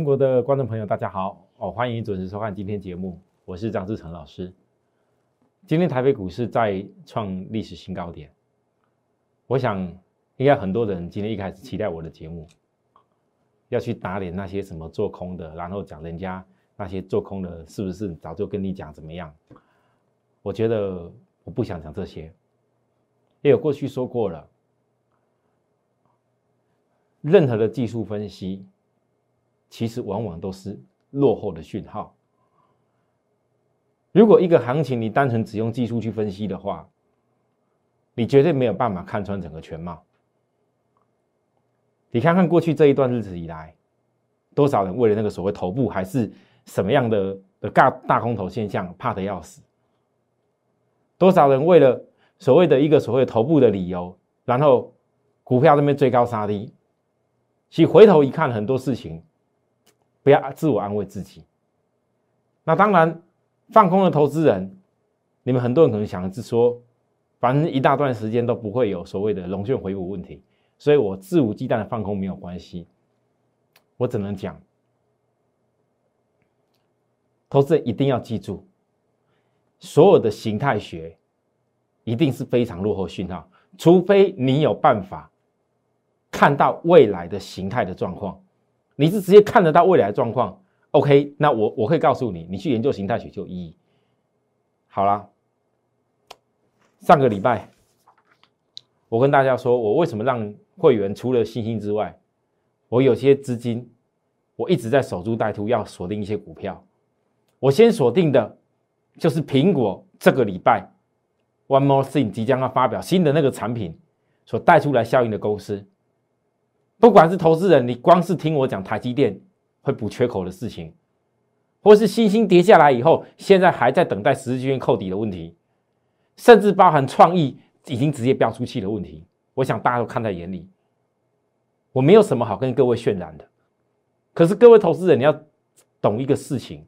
全国的观众朋友，大家好哦！欢迎准时收看今天节目，我是张志成老师。今天台北股市再创历史新高点，我想应该很多人今天一开始期待我的节目，要去打脸那些什么做空的，然后讲人家那些做空的是不是早就跟你讲怎么样？我觉得我不想讲这些，因为过去说过了，任何的技术分析。其实往往都是落后的讯号。如果一个行情你单纯只用技术去分析的话，你绝对没有办法看穿整个全貌。你看看过去这一段日子以来，多少人为了那个所谓头部还是什么样的的大大空头现象怕的要死？多少人为了所谓的一个所谓头部的理由，然后股票那边追高杀低？其实回头一看，很多事情。不要自我安慰自己。那当然，放空的投资人，你们很多人可能想的是说，反正一大段时间都不会有所谓的龙卷回补问题，所以我肆无忌惮的放空没有关系。我只能讲，投资人一定要记住，所有的形态学一定是非常落后讯号，除非你有办法看到未来的形态的状况。你是直接看得到未来的状况，OK？那我我可以告诉你，你去研究形态学就有意义。好了，上个礼拜我跟大家说，我为什么让会员除了信心之外，我有些资金我一直在守株待兔，要锁定一些股票。我先锁定的就是苹果这个礼拜 One More Thing 即将要发表新的那个产品所带出来效应的公司。不管是投资人，你光是听我讲台积电会补缺口的事情，或是星星跌下来以后，现在还在等待十字均线扣底的问题，甚至包含创意已经直接飙出去的问题，我想大家都看在眼里。我没有什么好跟各位渲染的，可是各位投资人，你要懂一个事情：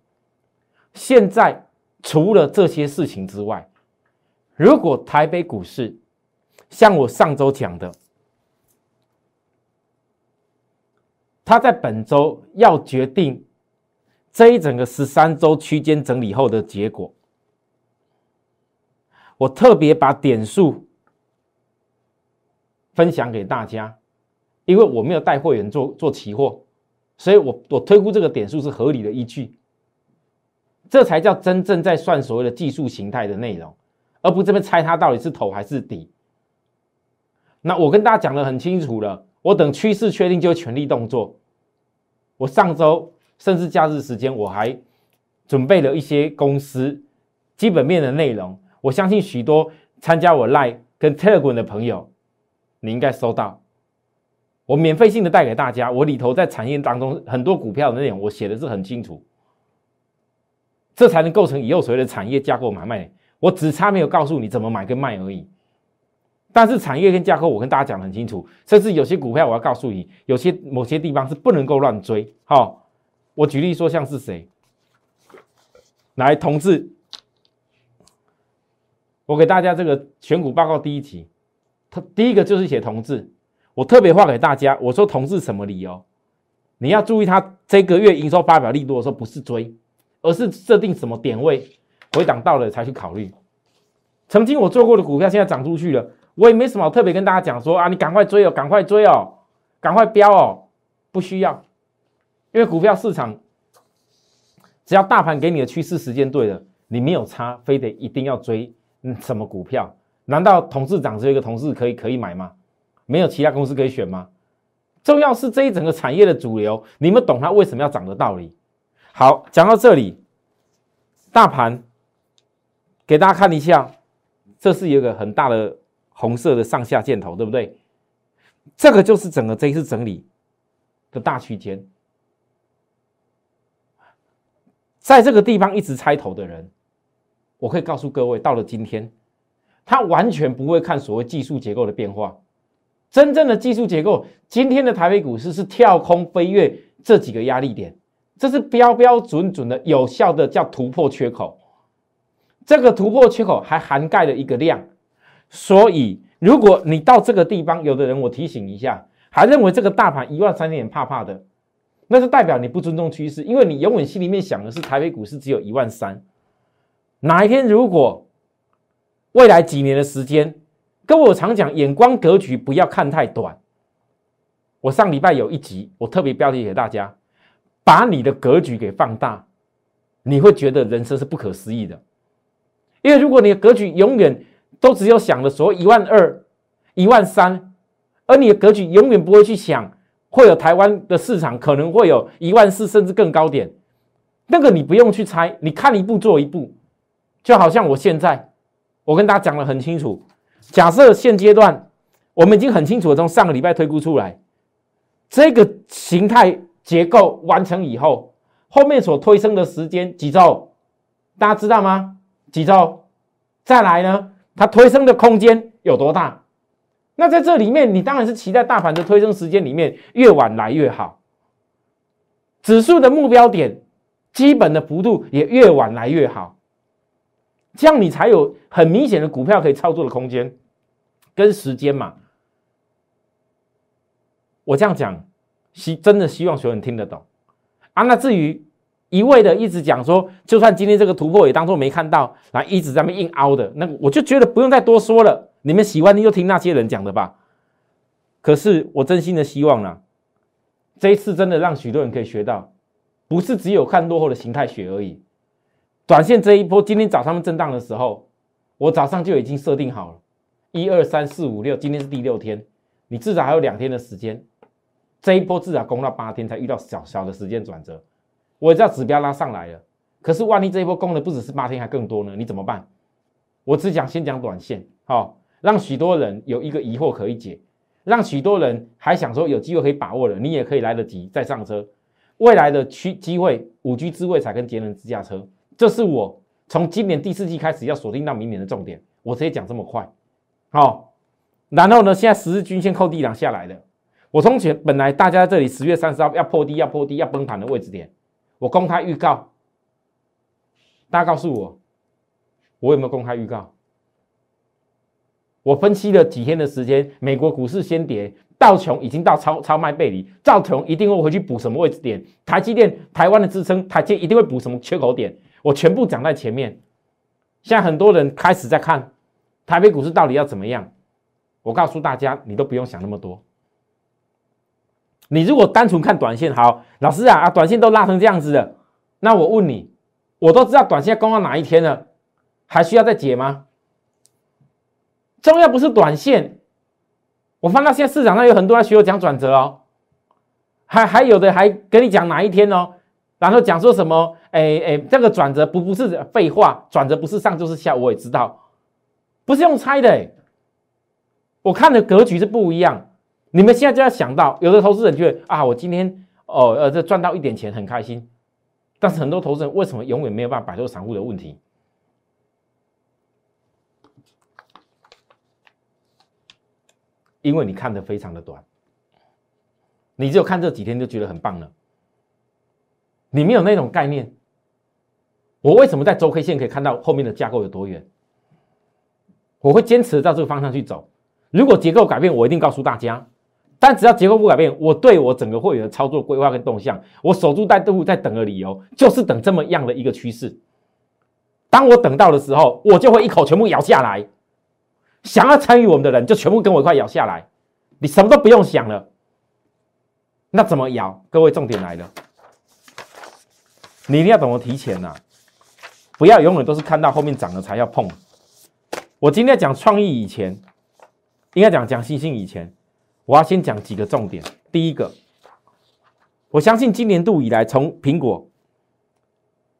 现在除了这些事情之外，如果台北股市像我上周讲的，他在本周要决定这一整个十三周区间整理后的结果。我特别把点数分享给大家，因为我没有带会员做做期货，所以我我推估这个点数是合理的依据。这才叫真正在算所谓的技术形态的内容，而不这边猜它到底是头还是底。那我跟大家讲的很清楚了。我等趋势确定就全力动作。我上周甚至假日时间，我还准备了一些公司基本面的内容。我相信许多参加我 Line 跟 Telegram 的朋友，你应该收到。我免费性的带给大家，我里头在产业当中很多股票的内容，我写的是很清楚。这才能构成以后所谓的产业架构买卖。我只差没有告诉你怎么买跟卖而已。但是产业跟架构，我跟大家讲的很清楚，甚至有些股票，我要告诉你，有些某些地方是不能够乱追。好，我举例说，像是谁来同志，我给大家这个选股报告第一题，他第一个就是写同志，我特别画给大家，我说同志什么理由？你要注意，他这个月营收发表力度的时候，不是追，而是设定什么点位回档到了才去考虑。曾经我做过的股票，现在涨出去了。我也没什么特别跟大家讲说啊，你赶快追哦，赶快追哦，赶快飙哦，不需要，因为股票市场只要大盘给你的趋势时间对了，你没有差，非得一定要追嗯什么股票？难道同事长只有一个同事可以可以买吗？没有其他公司可以选吗？重要是这一整个产业的主流，你们懂它为什么要涨的道理。好，讲到这里，大盘给大家看一下，这是一个很大的。红色的上下箭头，对不对？这个就是整个这一次整理的大区间，在这个地方一直猜头的人，我可以告诉各位，到了今天，他完全不会看所谓技术结构的变化。真正的技术结构，今天的台北股市是跳空飞跃这几个压力点，这是标标准准的有效的叫突破缺口。这个突破缺口还涵盖了一个量。所以，如果你到这个地方，有的人我提醒一下，还认为这个大盘一万三千点怕怕的，那就代表你不尊重趋势，因为你永远心里面想的是台北股市只有一万三。哪一天如果未来几年的时间，跟我常讲，眼光格局不要看太短。我上礼拜有一集，我特别标题给大家，把你的格局给放大，你会觉得人生是不可思议的。因为如果你的格局永远都只有想的说一万二、一万三，而你的格局永远不会去想会有台湾的市场可能会有一万四甚至更高点，那个你不用去猜，你看一步做一步。就好像我现在，我跟大家讲的很清楚。假设现阶段我们已经很清楚的从上个礼拜推估出来，这个形态结构完成以后，后面所推升的时间几周，大家知道吗？几周？再来呢？它推升的空间有多大？那在这里面，你当然是期待大盘的推升时间里面越晚来越好，指数的目标点基本的幅度也越晚来越好。这样你才有很明显的股票可以操作的空间跟时间嘛？我这样讲，希真的希望所有人听得懂啊。那至于一味的一直讲说，就算今天这个突破也当做没看到，然后一直在那硬凹的，那我就觉得不用再多说了。你们喜欢就听那些人讲的吧。可是我真心的希望呢，这一次真的让许多人可以学到，不是只有看落后的形态学而已。短线这一波，今天早上震荡的时候，我早上就已经设定好了，一二三四五六，今天是第六天，你至少还有两天的时间，这一波至少攻到八天才遇到小小的时间转折。我知道指标拉上来了，可是万一这一波攻的不只是八天，还更多呢？你怎么办？我只讲先讲短线，好，让许多人有一个疑惑可以解，让许多人还想说有机会可以把握了，你也可以来得及再上车。未来的区机会，五 G 智慧才跟节能自驾车。这是我从今年第四季开始要锁定到明年的重点，我直接讲这么快，好，然后呢，现在十日均线扣低两下来了，我从前本来大家这里十月三十号要破低要破低要崩盘的位置点，我公开预告，大家告诉我，我有没有公开预告？我分析了几天的时间，美国股市先跌，道琼已经到超超卖背离，道琼一定会回去补什么位置点？台积电台湾的支撑，台积一定会补什么缺口点？我全部讲在前面，现在很多人开始在看台北股市到底要怎么样。我告诉大家，你都不用想那么多。你如果单纯看短线，好，老师啊啊，短线都拉成这样子了，那我问你，我都知道短线攻到哪一天了，还需要再解吗？重要不是短线，我翻到现在市场上有很多人学我讲转折哦，还还有的还跟你讲哪一天哦。然后讲说什么？哎哎，这个转折不不是废话，转折不是上就是下，我也知道，不是用猜的。我看的格局是不一样。你们现在就要想到，有的投资人觉得啊，我今天哦呃这赚到一点钱很开心，但是很多投资人为什么永远没有办法摆脱散户的问题？因为你看的非常的短，你只有看这几天就觉得很棒了。你没有那种概念，我为什么在周 K 线可以看到后面的架构有多远？我会坚持照这个方向去走。如果结构改变，我一定告诉大家。但只要结构不改变，我对我整个会员的操作规划跟动向，我守株待兔在等的理由，就是等这么样的一个趋势。当我等到的时候，我就会一口全部咬下来。想要参与我们的人，就全部跟我一块咬下来。你什么都不用想了。那怎么咬？各位，重点来了。你一定要懂得提前呐，不要永远都是看到后面涨了才要碰。我今天讲创意以前，应该讲讲星星以前，我要先讲几个重点。第一个，我相信今年度以来，从苹果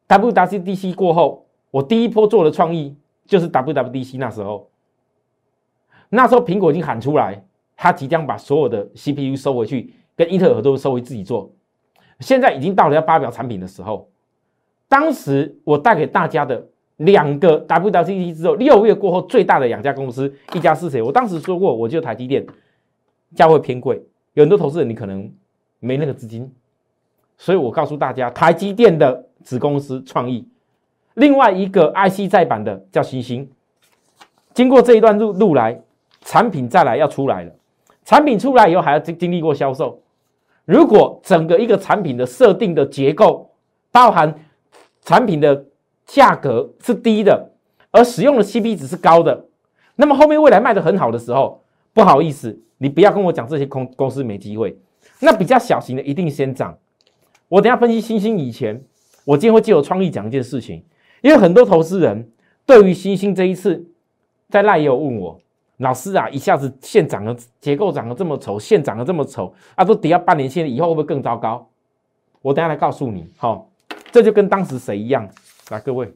WWDC 过后，我第一波做的创意就是 WWDC 那时候，那时候苹果已经喊出来，它即将把所有的 CPU 收回去，跟英特尔都收回自己做。现在已经到了要发表产品的时候。当时我带给大家的两个 WWDC 之后，六月过后最大的两家公司，一家是谁？我当时说过，我就台积电，价位偏贵，有很多投资人你可能没那个资金，所以我告诉大家，台积电的子公司创意，另外一个 IC 再版的叫星星。经过这一段路路来，产品再来要出来了，产品出来以后还要经经历过销售，如果整个一个产品的设定的结构，包含产品的价格是低的，而使用的 CP 值是高的，那么后面未来卖的很好的时候，不好意思，你不要跟我讲这些公公司没机会。那比较小型的一定先涨。我等下分析星星以前，我今天会借我创意讲一件事情，因为很多投资人对于星星这一次在赖也有问我。老师啊，一下子线涨了，结构涨得这么丑，线涨得这么丑啊，都跌到半年线，以后会不会更糟糕？我等下来告诉你，好，这就跟当时谁一样？来，各位，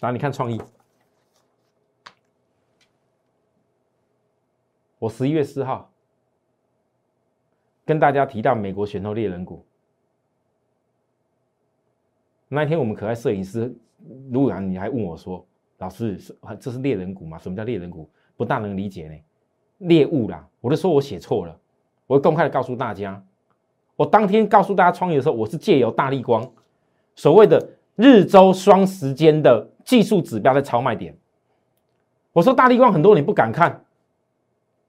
来你看创意，我十一月四号跟大家提到美国选后猎人股，那一天我们可爱摄影师卢阳，你还问我说。老师，这是猎人股吗？什么叫猎人股？不大能理解呢。猎物啦，我就说我写错了。我公开的告诉大家，我当天告诉大家创业的时候，我是借由大力光所谓的日周双时间的技术指标在超卖点。我说大力光很多人不敢看，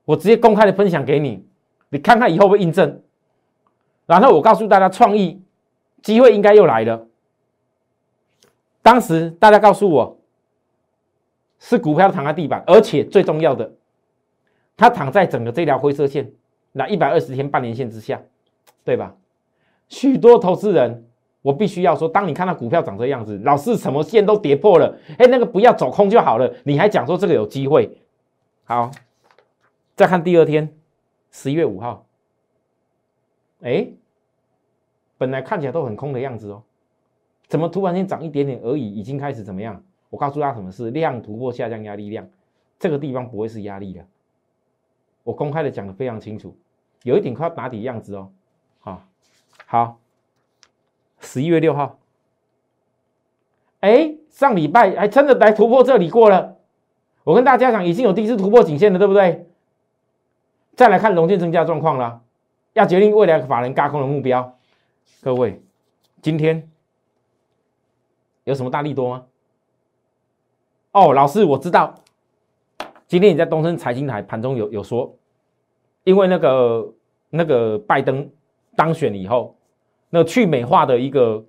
我直接公开的分享给你，你看看以后会印证。然后我告诉大家，创意机会应该又来了。当时大家告诉我。是股票躺在地板，而且最重要的，它躺在整个这条灰色线，那一百二十天半年线之下，对吧？许多投资人，我必须要说，当你看到股票长这样子，老是什么线都跌破了，哎，那个不要走空就好了，你还讲说这个有机会？好，再看第二天，十一月五号，哎，本来看起来都很空的样子哦，怎么突然间涨一点点而已，已经开始怎么样？我告诉大家什么是量突破下降压力量，这个地方不会是压力的。我公开的讲的非常清楚，有一点快要打底的样子哦。好，好，十一月六号，哎，上礼拜还真的来突破这里过了。我跟大家讲，已经有第一次突破颈线了，对不对？再来看融券增加状况了，要决定未来法人轧空的目标。各位，今天有什么大力多吗？哦，老师，我知道，今天你在东森财经台盘中有有说，因为那个那个拜登当选以后，那去美化的一个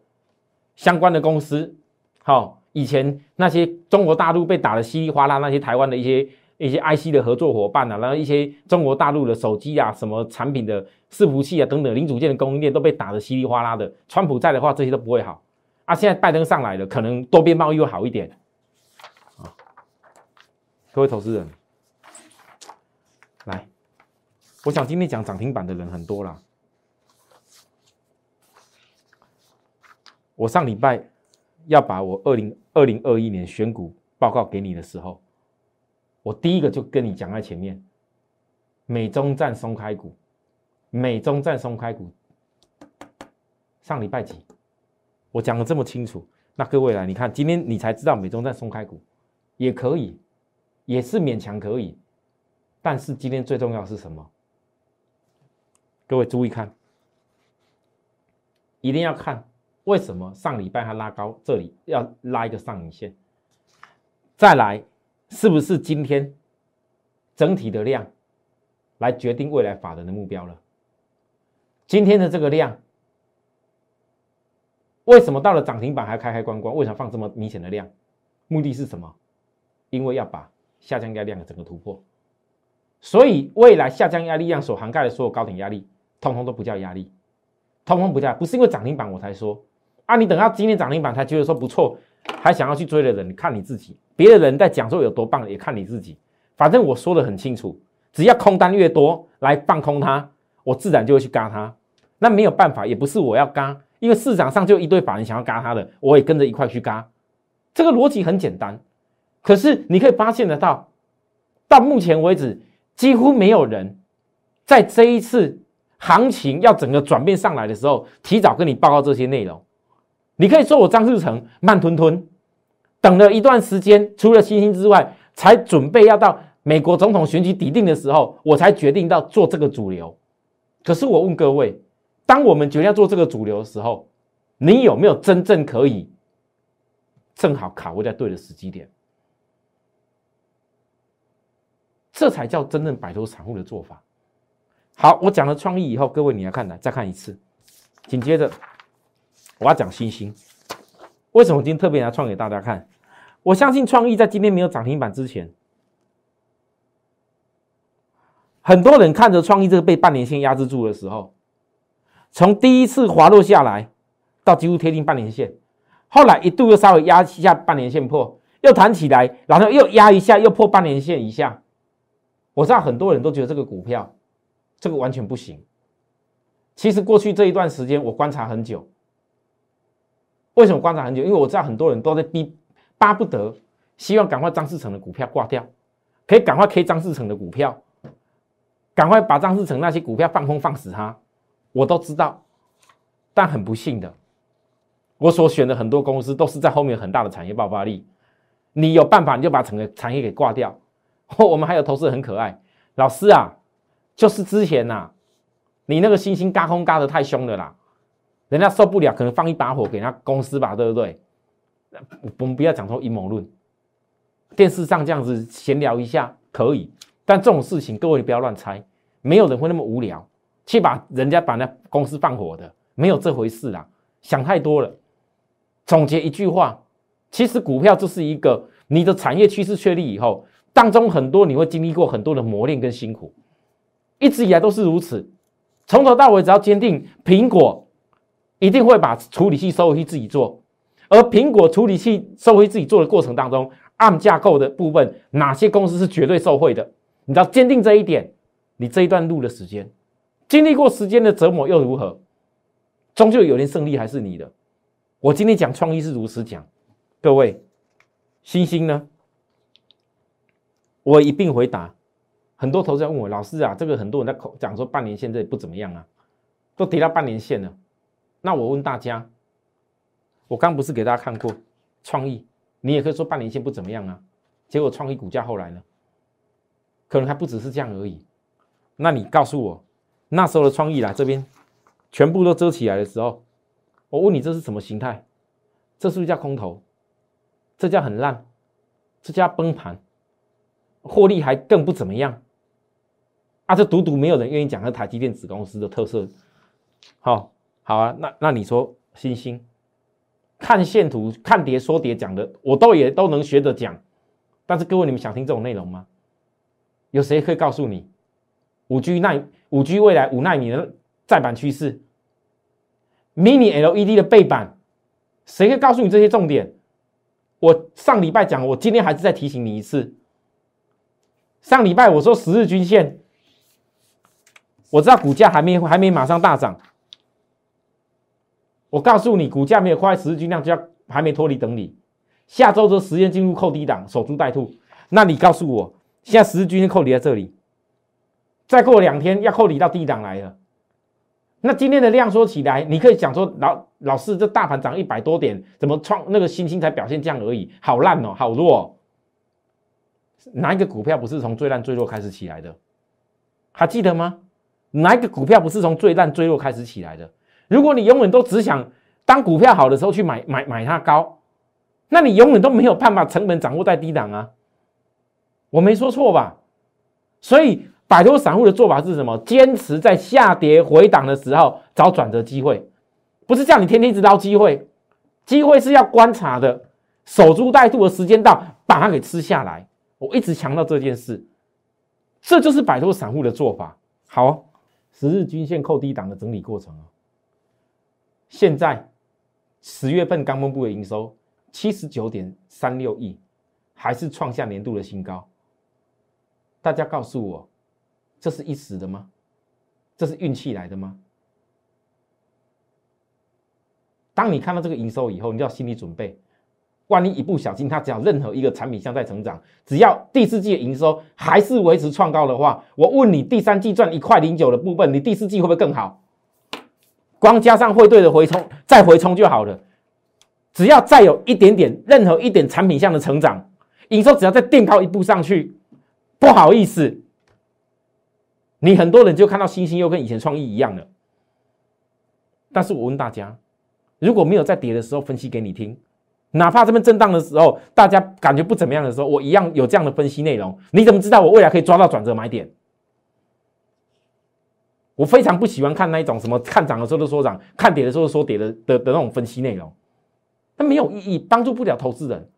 相关的公司，好，以前那些中国大陆被打的稀里哗啦，那些台湾的一些一些 IC 的合作伙伴啊，然后一些中国大陆的手机啊，什么产品的伺服器啊等等零组件的供应链都被打的稀里哗啦的。川普在的话，这些都不会好啊。现在拜登上来了，可能多边贸易会好一点。啊各位投资人，来，我想今天讲涨停板的人很多啦。我上礼拜要把我二零二零二一年选股报告给你的时候，我第一个就跟你讲在前面，美中站松开股，美中站松开股，上礼拜几，我讲的这么清楚，那各位来，你看今天你才知道美中站松开股也可以。也是勉强可以，但是今天最重要是什么？各位注意看，一定要看为什么上礼拜它拉高，这里要拉一个上影线，再来是不是今天整体的量来决定未来法人的目标了？今天的这个量，为什么到了涨停板还开开关关？为什么放这么明显的量？目的是什么？因为要把。下降压量的整个突破，所以未来下降压力量所涵盖的所有高点压力，通通都不叫压力，通通不叫，不是因为涨停板我才说啊，你等到今天涨停板才觉得说不错，还想要去追的人，看你自己，别的人在讲说有多棒，也看你自己，反正我说的很清楚，只要空单越多来放空它，我自然就会去嘎它，那没有办法，也不是我要嘎，因为市场上就一堆法人想要嘎它的，我也跟着一块去嘎，这个逻辑很简单。可是你可以发现得到，到目前为止，几乎没有人在这一次行情要整个转变上来的时候，提早跟你报告这些内容。你可以说我张志成慢吞吞，等了一段时间，除了星星之外，才准备要到美国总统选举抵定的时候，我才决定到做这个主流。可是我问各位，当我们决定要做这个主流的时候，你有没有真正可以正好卡位在对的时机点？这才叫真正摆脱散户的做法。好，我讲了创意以后，各位你来看来再看一次，紧接着我要讲星星。为什么今天特别来创给大家看？我相信创意在今天没有涨停板之前，很多人看着创意这个被半年线压制住的时候，从第一次滑落下来到几乎贴近半年线，后来一度又稍微压一下半年线破，又弹起来，然后又压一下又破半年线一下。我知道很多人都觉得这个股票。这个完全不行。其实过去这一段时间，我观察很久。为什么观察很久？因为我知道很多人都在逼，巴不得希望赶快张志成的股票挂掉，可以赶快 K 张志成的股票，赶快把张志成那些股票放空放死他。我都知道，但很不幸的，我所选的很多公司都是在后面有很大的产业爆发力。你有办法，你就把整个产业给挂掉。我们还有投资很可爱，老师啊。就是之前呐，你那个星星嘎空嘎的太凶了啦，人家受不了，可能放一把火给人家公司吧，对不对？我们不要讲说阴谋论，电视上这样子闲聊一下可以，但这种事情各位不要乱猜，没有人会那么无聊去把人家把那公司放火的，没有这回事啦，想太多了。总结一句话，其实股票就是一个你的产业趋势确立以后，当中很多你会经历过很多的磨练跟辛苦。一直以来都是如此，从头到尾只要坚定苹果一定会把处理器收回去自己做，而苹果处理器收回自己做的过程当中，ARM 架构的部分哪些公司是绝对受惠的？你只要坚定这一点，你这一段路的时间，经历过时间的折磨又如何？终究有天胜利还是你的。我今天讲创意是如此讲，各位，星星呢？我一并回答。很多投资人问我，老师啊，这个很多人在口讲说半年线这不怎么样啊，都跌到半年线了。那我问大家，我刚不是给大家看过创意，你也可以说半年线不怎么样啊。结果创意股价后来呢，可能还不只是这样而已。那你告诉我，那时候的创意来这边全部都遮起来的时候，我问你这是什么形态？这是不是叫空头？这叫很烂，这叫崩盘，获利还更不怎么样。啊，这独独没有人愿意讲和台积电子公司的特色。好，好啊，那那你说星星，看线图、看碟说碟讲的，我都也都能学着讲。但是各位，你们想听这种内容吗？有谁可以告诉你五 G 耐五 G 未来五纳米的再版趋势？Mini LED 的背板，谁可以告诉你这些重点？我上礼拜讲，我今天还是再提醒你一次。上礼拜我说十日均线。我知道股价还没还没马上大涨，我告诉你，股价没有快十日均量就要还没脱离等你，下周的时间进入扣低档，守株待兔。那你告诉我，现在十日均线扣离在这里，再过两天要扣离到低档来了。那今天的量说起来，你可以讲说老老师这大盘涨一百多点，怎么创那个星星才表现这样而已，好烂哦，好弱。哪一个股票不是从最烂最弱开始起来的？还记得吗？哪一个股票不是从最烂最弱开始起来的？如果你永远都只想当股票好的时候去买买买它高，那你永远都没有办法成本掌握在低档啊！我没说错吧？所以摆脱散户的做法是什么？坚持在下跌回档的时候找转折机会，不是叫你天天一直捞机会，机会是要观察的，守株待兔的时间到把它给吃下来。我一直强调这件事，这就是摆脱散户的做法。好。十日均线扣低档的整理过程啊，现在十月份刚公布的营收七十九点三六亿，还是创下年度的新高。大家告诉我，这是一时的吗？这是运气来的吗？当你看到这个营收以后，你要心理准备。万一一不小心，它只要任何一个产品像在成长，只要第四季的营收还是维持创高的话，我问你，第三季赚一块零九的部分，你第四季会不会更好？光加上汇兑的回冲，再回冲就好了。只要再有一点点，任何一点产品项的成长，营收只要再垫高一步上去，不好意思，你很多人就看到星星又跟以前创意一样了。但是我问大家，如果没有在跌的时候分析给你听。哪怕这边震荡的时候，大家感觉不怎么样的时候，我一样有这样的分析内容。你怎么知道我未来可以抓到转折买点？我非常不喜欢看那一种什么看涨的时候就说涨，看跌的时候说跌的的的那种分析内容，那没有意义，帮助不了投资人。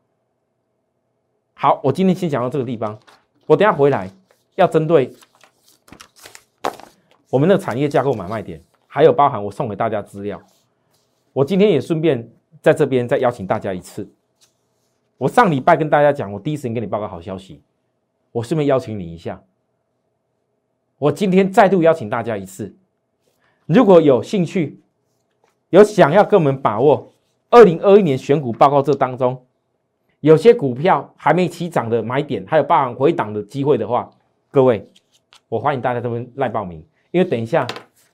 好，我今天先讲到这个地方，我等下回来要针对我们的产业架构买卖点，还有包含我送给大家资料，我今天也顺便在这边再邀请大家一次。我上礼拜跟大家讲，我第一时间给你报告好消息，我顺便邀请你一下。我今天再度邀请大家一次，如果有兴趣，有想要跟我们把握二零二一年选股报告这当中，有些股票还没起涨的买点，还有包含回档的机会的话，各位，我欢迎大家这边来报名，因为等一下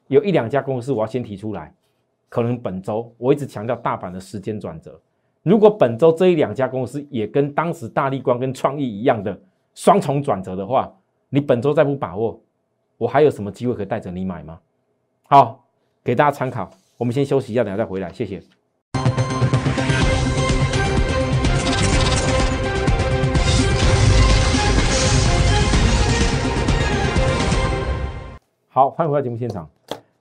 有一两家公司我要先提出来，可能本周我一直强调大盘的时间转折，如果本周这一两家公司也跟当时大力光跟创意一样的双重转折的话，你本周再不把握。我还有什么机会可以带着你买吗？好，给大家参考。我们先休息一下，等下再回来。谢谢。好，欢迎回到节目现场，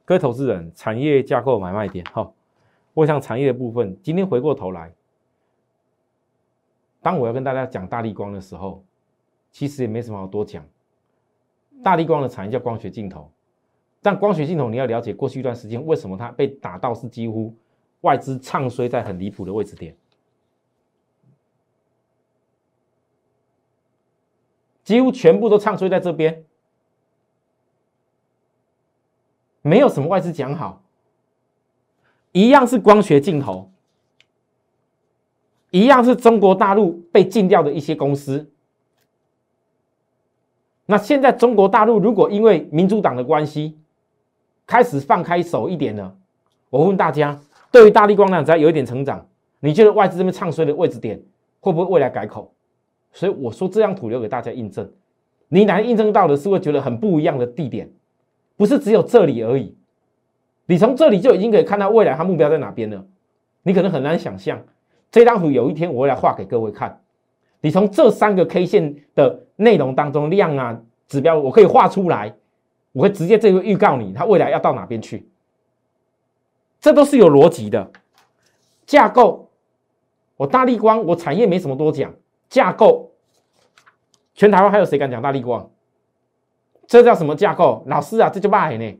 各位投资人，产业架构买卖点。好，我想产业的部分，今天回过头来，当我要跟大家讲大力光的时候，其实也没什么好多讲。大力光的产业叫光学镜头，但光学镜头你要了解过去一段时间为什么它被打到是几乎外资唱衰在很离谱的位置点，几乎全部都唱衰在这边，没有什么外资讲好，一样是光学镜头，一样是中国大陆被禁掉的一些公司。那现在中国大陆如果因为民主党的关系开始放开手一点了，我问大家，对于大力光呢，只要有一点成长，你觉得外资这边唱衰的位置点会不会未来改口？所以我说这张图留给大家印证，你哪印证到的是会觉得很不一样的地点，不是只有这里而已，你从这里就已经可以看到未来它目标在哪边了，你可能很难想象，这张图有一天我会来画给各位看。你从这三个 K 线的内容当中，量啊指标，我可以画出来，我会直接这个预告你，它未来要到哪边去，这都是有逻辑的架构。我大力光，我产业没什么多讲，架构，全台湾还有谁敢讲大力光？这叫什么架构？老师啊，这就骂呢。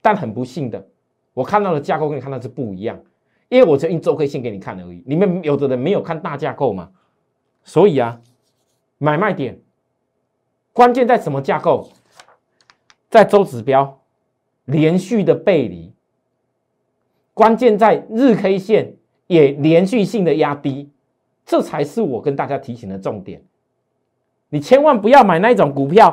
但很不幸的，我看到的架构跟你看到是不一样，因为我只印周 K 线给你看而已。你们有的人没有看大架构嘛？所以啊，买卖点关键在什么架构？在周指标连续的背离，关键在日 K 线也连续性的压低，这才是我跟大家提醒的重点。你千万不要买那种股票，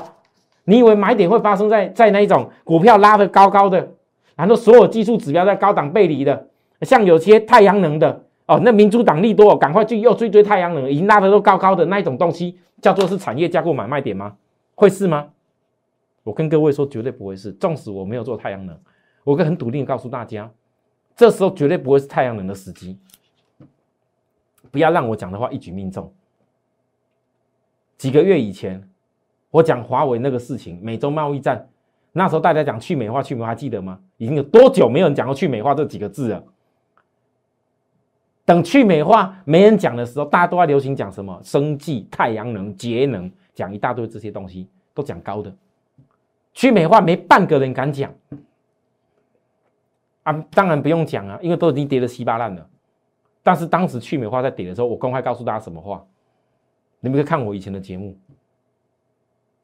你以为买点会发生在在那一种股票拉的高高的，然后所有技术指标在高档背离的，像有些太阳能的。哦，那民主党利多，赶快去又追追太阳能，已经拉的都高高的那一种东西，叫做是产业架构买卖点吗？会是吗？我跟各位说，绝对不会是。纵使我没有做太阳能，我可很笃定告诉大家，这时候绝对不会是太阳能的时机。不要让我讲的话一举命中。几个月以前，我讲华为那个事情，美洲贸易战，那时候大家讲去美化，去美化，记得吗？已经有多久没有人讲过去美化这几个字了？等去美化没人讲的时候，大家都在流行讲什么生计、太阳能、节能，讲一大堆这些东西，都讲高的。去美化没半个人敢讲啊！当然不用讲啊，因为都已经跌得稀巴烂了。但是当时去美化在跌的时候，我公开告诉大家什么话？你们可以看我以前的节目。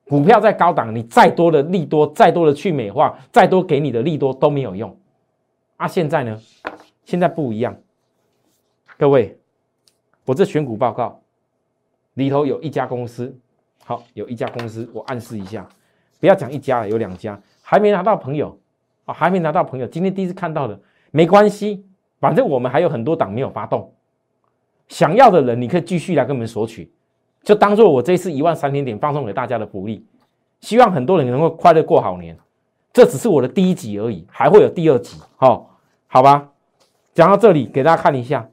股票在高档，你再多的利多，再多的去美化，再多给你的利多都没有用。啊，现在呢？现在不一样。各位，我这选股报告里头有一家公司，好，有一家公司，我暗示一下，不要讲一家了，有两家还没拿到朋友。啊，还没拿到朋友，今天第一次看到的，没关系，反正我们还有很多档没有发动，想要的人你可以继续来跟我们索取，就当做我这次一万三千点放送给大家的福利，希望很多人能够快乐过好年，这只是我的第一集而已，还会有第二集，好，好吧，讲到这里，给大家看一下。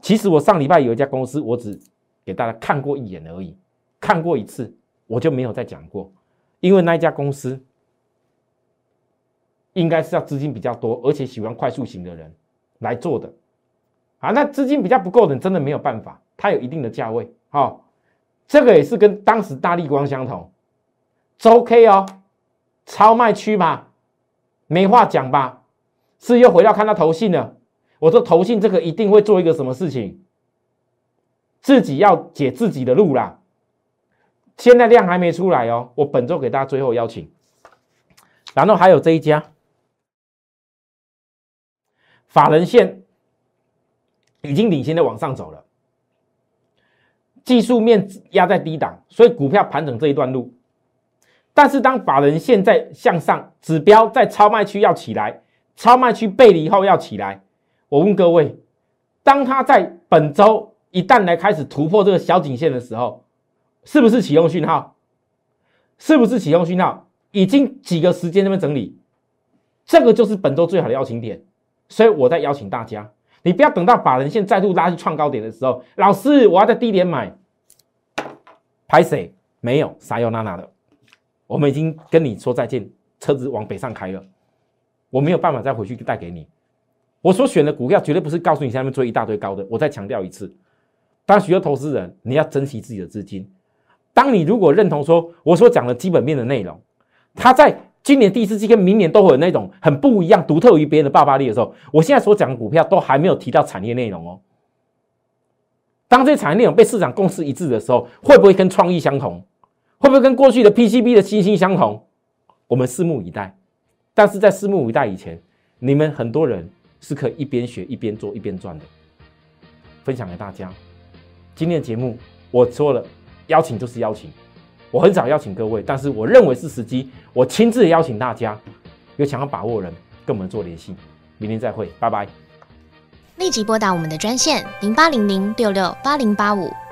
其实我上礼拜有一家公司，我只给大家看过一眼而已，看过一次，我就没有再讲过，因为那一家公司应该是要资金比较多，而且喜欢快速型的人来做的。啊，那资金比较不够的人真的没有办法，它有一定的价位。好，这个也是跟当时大力光相同，周 K 哦，超卖区嘛，没话讲吧？是又回到看到投信了。我说投信这个一定会做一个什么事情，自己要解自己的路啦。现在量还没出来哦，我本周给大家最后邀请，然后还有这一家，法人线已经领先的往上走了，技术面压在低档，所以股票盘整这一段路。但是当法人线在向上，指标在超卖区要起来，超卖区背离后要起来。我问各位，当它在本周一旦来开始突破这个小颈线的时候，是不是启用讯号？是不是启用讯号？已经几个时间那边整理，这个就是本周最好的邀请点。所以我在邀请大家，你不要等到把人线再度拉去创高点的时候，老师我要在低点买，拍谁？没有啥有娜娜的，我们已经跟你说再见，车子往北上开了，我没有办法再回去带给你。我所选的股票绝对不是告诉你下面追一大堆高的。我再强调一次，当许多投资人，你要珍惜自己的资金。当你如果认同说我所讲的基本面的内容，它在今年第四季跟明年都会有那种很不一样、独特于别人的爆发力的时候，我现在所讲的股票都还没有提到产业内容哦。当这些产业内容被市场共识一致的时候，会不会跟创意相同？会不会跟过去的 PCB 的星星相同？我们拭目以待。但是在拭目以待以前，你们很多人。是可以一边学一边做一边赚的，分享给大家。今天的节目我说了，邀请就是邀请，我很少邀请各位，但是我认为是时机，我亲自邀请大家。有想要把握人，跟我们做联系。明天再会，拜拜。立即拨打我们的专线零八零零六六八零八五。